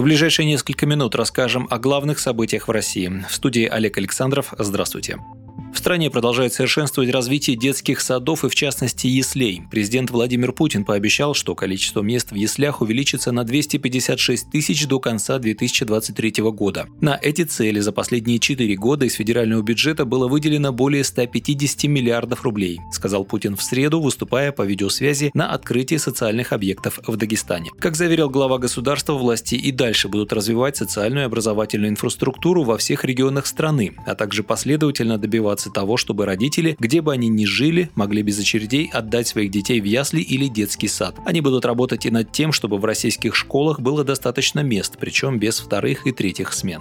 В ближайшие несколько минут расскажем о главных событиях в России. В студии Олег Александров. Здравствуйте. В стране продолжает совершенствовать развитие детских садов и, в частности, яслей. Президент Владимир Путин пообещал, что количество мест в яслях увеличится на 256 тысяч до конца 2023 года. На эти цели за последние 4 года из федерального бюджета было выделено более 150 миллиардов рублей, сказал Путин в среду, выступая по видеосвязи на открытии социальных объектов в Дагестане. Как заверил глава государства, власти и дальше будут развивать социальную и образовательную инфраструктуру во всех регионах страны, а также последовательно добиваться добиваться того, чтобы родители, где бы они ни жили, могли без очередей отдать своих детей в ясли или детский сад. Они будут работать и над тем, чтобы в российских школах было достаточно мест, причем без вторых и третьих смен.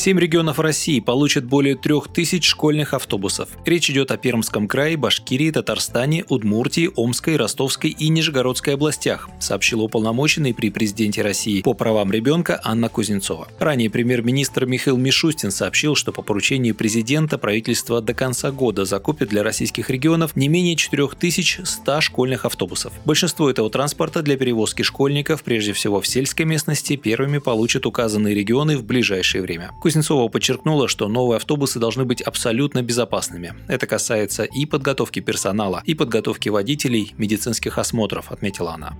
Семь регионов России получат более трех тысяч школьных автобусов. Речь идет о Пермском крае, Башкирии, Татарстане, Удмуртии, Омской, Ростовской и Нижегородской областях, сообщила уполномоченный при президенте России по правам ребенка Анна Кузнецова. Ранее премьер-министр Михаил Мишустин сообщил, что по поручению президента правительство до конца года закупит для российских регионов не менее 4100 школьных автобусов. Большинство этого транспорта для перевозки школьников, прежде всего в сельской местности, первыми получат указанные регионы в ближайшее время. Кузнецова подчеркнула, что новые автобусы должны быть абсолютно безопасными. Это касается и подготовки персонала, и подготовки водителей, медицинских осмотров, отметила она.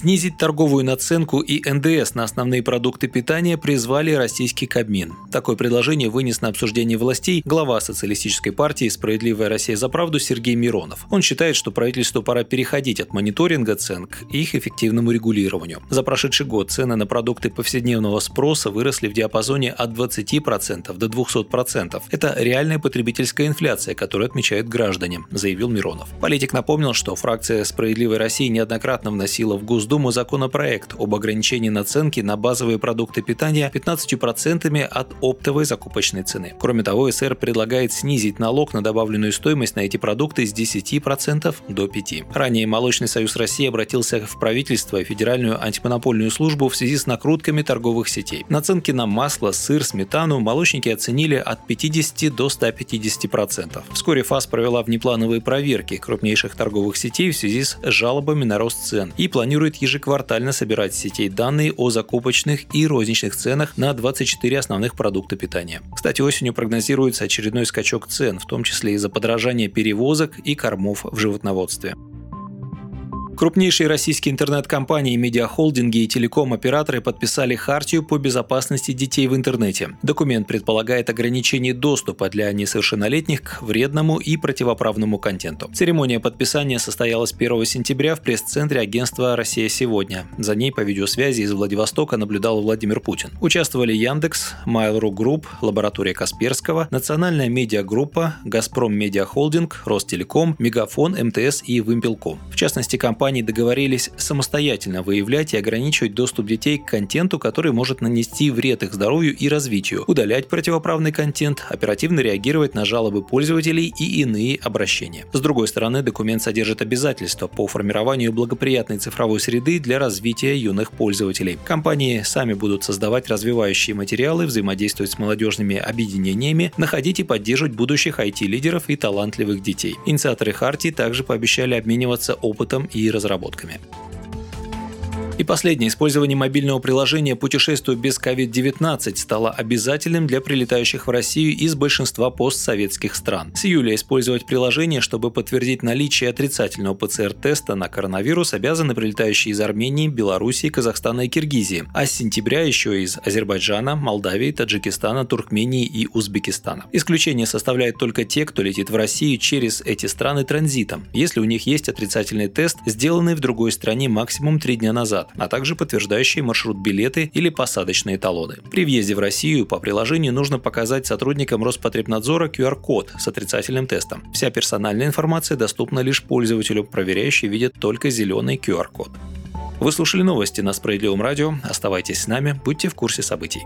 Снизить торговую наценку и НДС на основные продукты питания призвали российский Кабмин. Такое предложение вынес на обсуждение властей глава социалистической партии «Справедливая Россия за правду» Сергей Миронов. Он считает, что правительству пора переходить от мониторинга цен к их эффективному регулированию. За прошедший год цены на продукты повседневного спроса выросли в диапазоне от 20% до 200%. Это реальная потребительская инфляция, которую отмечают граждане, заявил Миронов. Политик напомнил, что фракция «Справедливой России» неоднократно вносила в Госдуму Госдуму законопроект об ограничении наценки на базовые продукты питания 15% от оптовой закупочной цены. Кроме того, СР предлагает снизить налог на добавленную стоимость на эти продукты с 10% до 5%. Ранее Молочный союз России обратился в правительство и Федеральную антимонопольную службу в связи с накрутками торговых сетей. Наценки на масло, сыр, сметану молочники оценили от 50 до 150%. Вскоре ФАС провела внеплановые проверки крупнейших торговых сетей в связи с жалобами на рост цен и планирует ежеквартально собирать с сетей данные о закупочных и розничных ценах на 24 основных продукта питания. Кстати, осенью прогнозируется очередной скачок цен, в том числе из-за подражания перевозок и кормов в животноводстве. Крупнейшие российские интернет-компании, медиахолдинги и телеком-операторы подписали хартию по безопасности детей в интернете. Документ предполагает ограничение доступа для несовершеннолетних к вредному и противоправному контенту. Церемония подписания состоялась 1 сентября в пресс-центре агентства «Россия сегодня». За ней по видеосвязи из Владивостока наблюдал Владимир Путин. Участвовали Яндекс, Mail.ru Group, лаборатория Касперского, Национальная медиагруппа, Газпром Медиахолдинг, Ростелеком, Мегафон, МТС и Вымпелком. В частности, компания компании договорились самостоятельно выявлять и ограничивать доступ детей к контенту, который может нанести вред их здоровью и развитию, удалять противоправный контент, оперативно реагировать на жалобы пользователей и иные обращения. С другой стороны, документ содержит обязательства по формированию благоприятной цифровой среды для развития юных пользователей. Компании сами будут создавать развивающие материалы, взаимодействовать с молодежными объединениями, находить и поддерживать будущих IT-лидеров и талантливых детей. Инициаторы Хартии также пообещали обмениваться опытом и разработками. И последнее. Использование мобильного приложения «Путешествую без COVID-19» стало обязательным для прилетающих в Россию из большинства постсоветских стран. С июля использовать приложение, чтобы подтвердить наличие отрицательного ПЦР-теста на коронавирус, обязаны прилетающие из Армении, Белоруссии, Казахстана и Киргизии, а с сентября еще из Азербайджана, Молдавии, Таджикистана, Туркмении и Узбекистана. Исключение составляют только те, кто летит в Россию через эти страны транзитом, если у них есть отрицательный тест, сделанный в другой стране максимум три дня а также подтверждающие маршрут билеты или посадочные талоны. При въезде в Россию по приложению нужно показать сотрудникам Роспотребнадзора QR-код с отрицательным тестом. Вся персональная информация доступна лишь пользователю, проверяющий видит только зеленый QR-код. Вы слушали новости на Справедливом радио. Оставайтесь с нами, будьте в курсе событий.